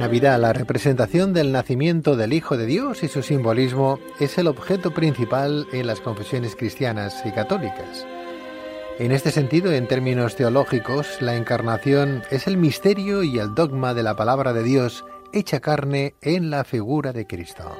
Navidad, la representación del nacimiento del Hijo de Dios y su simbolismo es el objeto principal en las confesiones cristianas y católicas. En este sentido, en términos teológicos, la encarnación es el misterio y el dogma de la palabra de Dios hecha carne en la figura de Cristo.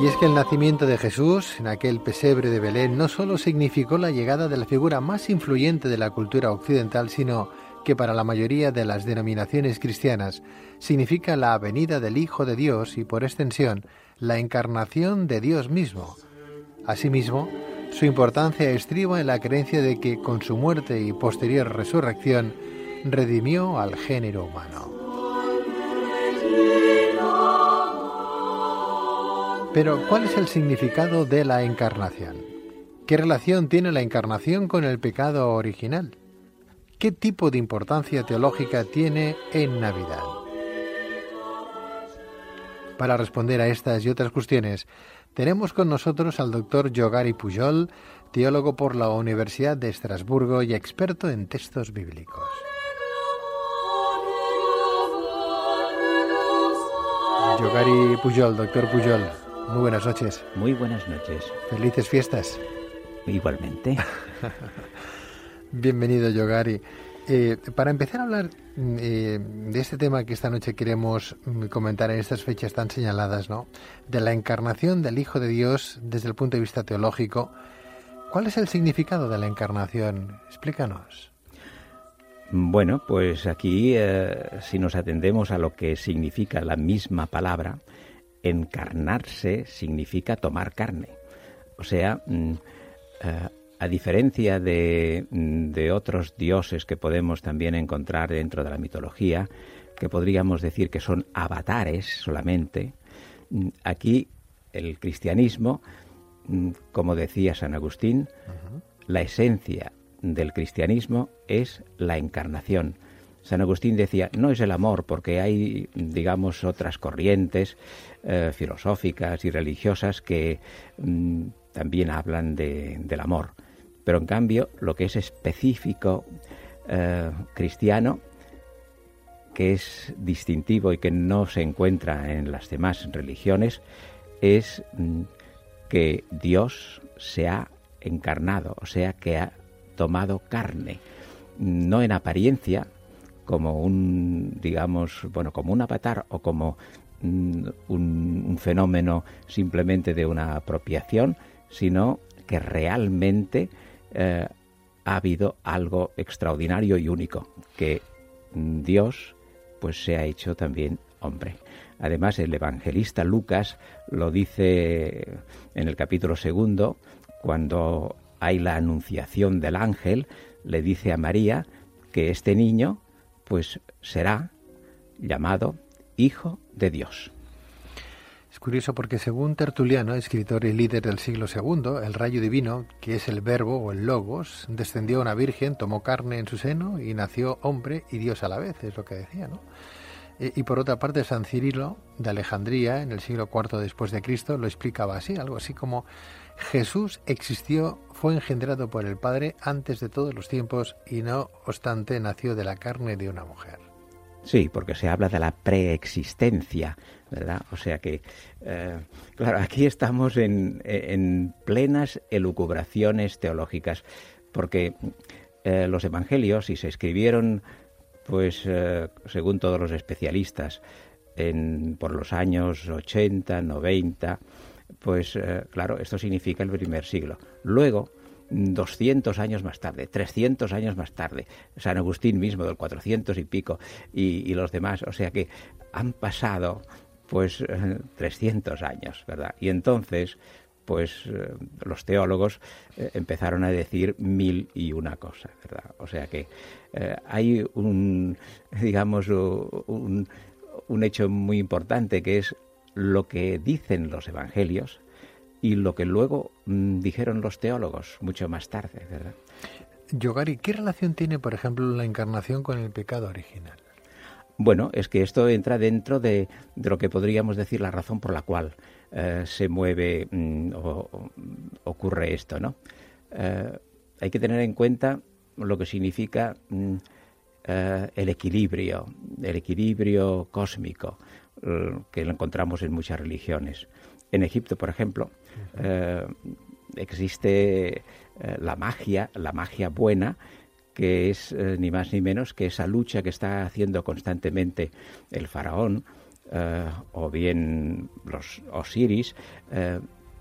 Y es que el nacimiento de Jesús en aquel pesebre de Belén no solo significó la llegada de la figura más influyente de la cultura occidental, sino que para la mayoría de las denominaciones cristianas significa la venida del Hijo de Dios y por extensión la encarnación de Dios mismo. Asimismo, su importancia estriba en la creencia de que con su muerte y posterior resurrección redimió al género humano. Pero, ¿cuál es el significado de la encarnación? ¿Qué relación tiene la encarnación con el pecado original? ¿Qué tipo de importancia teológica tiene en Navidad? Para responder a estas y otras cuestiones, tenemos con nosotros al doctor Yogari Pujol, teólogo por la Universidad de Estrasburgo y experto en textos bíblicos. Yogari Pujol, doctor Pujol, muy buenas noches. Muy buenas noches. Felices fiestas. Igualmente. Bienvenido, Yogari. Eh, para empezar a hablar eh, de este tema que esta noche queremos mm, comentar en estas fechas tan señaladas, ¿no? De la encarnación del Hijo de Dios desde el punto de vista teológico, ¿cuál es el significado de la encarnación? Explícanos. Bueno, pues aquí, eh, si nos atendemos a lo que significa la misma palabra, encarnarse significa tomar carne. O sea, mm, a diferencia de, de, otros dioses que podemos también encontrar dentro de la mitología, que podríamos decir que son avatares solamente, mm, aquí el cristianismo, mm, como decía San Agustín, la esencia del cristianismo es la encarnación. San Agustín decía, no es el amor, porque hay, digamos, otras corrientes eh, filosóficas y religiosas que mm, también hablan de, del amor. Pero en cambio, lo que es específico eh, cristiano, que es distintivo y que no se encuentra en las demás religiones, es mm, que Dios se ha encarnado, o sea, que ha tomado carne, no en apariencia, como un, digamos, bueno, como un avatar o como mm, un, fenómeno simplemente de una apropiación, sino que realmente eh, ha habido algo extraordinario y único, que Dios pues se ha hecho también hombre. Además, el evangelista Lucas lo dice en el capítulo segundo, cuando hay la anunciación del ángel, le dice a María que este niño pues será llamado Hijo de Dios. Curioso porque según Tertuliano, escritor y líder del siglo II, el rayo divino, que es el verbo o el logos, descendió a una virgen, tomó carne en su seno y nació hombre y Dios a la vez, es lo que decía, ¿no? Eh, y por otra parte, San Cirilo de Alejandría, en el siglo IV después de Cristo, lo explicaba así, algo así como Jesús existió, fue engendrado por el Padre antes de todos los tiempos y no obstante nació de la carne de una mujer. Sí, porque se habla de la preexistencia, ¿verdad? O sea que, eh, claro, aquí estamos en, en, plenas elucubraciones teológicas, porque eh, los evangelios, si se escribieron, pues eh, según todos los especialistas, en, por los años 80, 90, pues claro, esto significa el primer siglo. Luego, 200 años más tarde, 300 años más tarde, San Agustín mismo del 400 y pico y, los demás, o sea que han pasado pues 300 eh, años, ¿verdad? Y entonces, pues eh, los teólogos empezaron a decir mil y una cosa, ¿verdad? O sea que hay un, digamos, un, un hecho muy importante que es lo que dicen los evangelios y lo que luego mm, dijeron los teólogos mucho más tarde, ¿verdad? Yogari, ¿qué relación tiene, por ejemplo, la encarnación con el pecado original? Bueno, es que esto entra dentro de, lo que podríamos decir la razón por la cual eh, se mueve mm, o, ocurre esto, ¿no? Eh, hay que tener en cuenta lo que significa mm, eh, el equilibrio, el equilibrio cósmico que lo encontramos en muchas religiones. En Egipto, por ejemplo, eh, existe la magia, la magia buena, que es ni más ni menos que esa lucha que está haciendo constantemente el faraón o bien los Osiris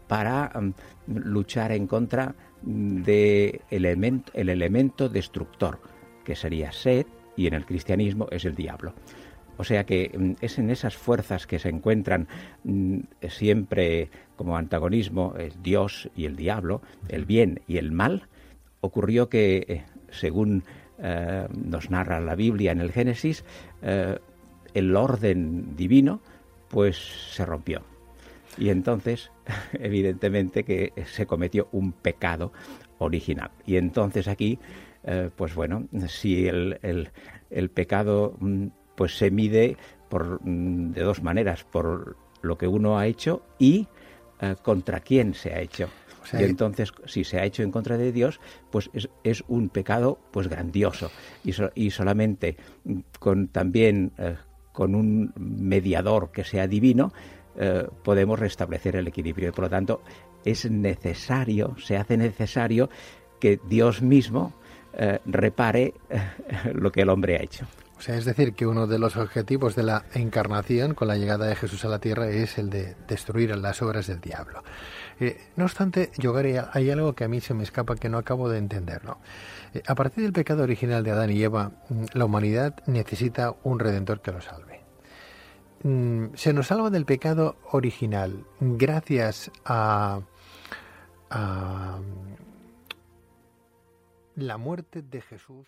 para mm, luchar en contra del elemento, el elemento destructor, que sería Set, y en el cristianismo es el diablo. O sea que mm, es en esas fuerzas que se encuentran mm, siempre como antagonismo el Dios y el diablo, el bien y el mal, ocurrió que, eh, según eh, nos narra la Biblia en el Génesis, eh, el orden divino pues se rompió. Y entonces, evidentemente que se cometió un pecado original. Y entonces aquí, pues bueno, si el, el, pecado mm, pues se mide por, mm, de dos maneras, por lo que uno ha hecho y eh, contra quién se ha hecho. y entonces, si se ha hecho en contra de Dios, pues es, es un pecado pues grandioso. Y, y solamente con también eh, con un mediador que sea divino, eh, podemos restablecer el equilibrio. Y por lo tanto, es necesario, se hace necesario que Dios mismo eh, repare lo que el hombre ha hecho. Es decir, que uno de los objetivos de la encarnación con la llegada de Jesús a la tierra es el de destruir las obras del diablo. no obstante, yo hay algo que a mí se me escapa que no acabo de entenderlo. a partir del pecado original de Adán y Eva, mm, la humanidad necesita un redentor que lo salve. Mm, se nos salva del pecado original gracias a, la muerte de Jesús.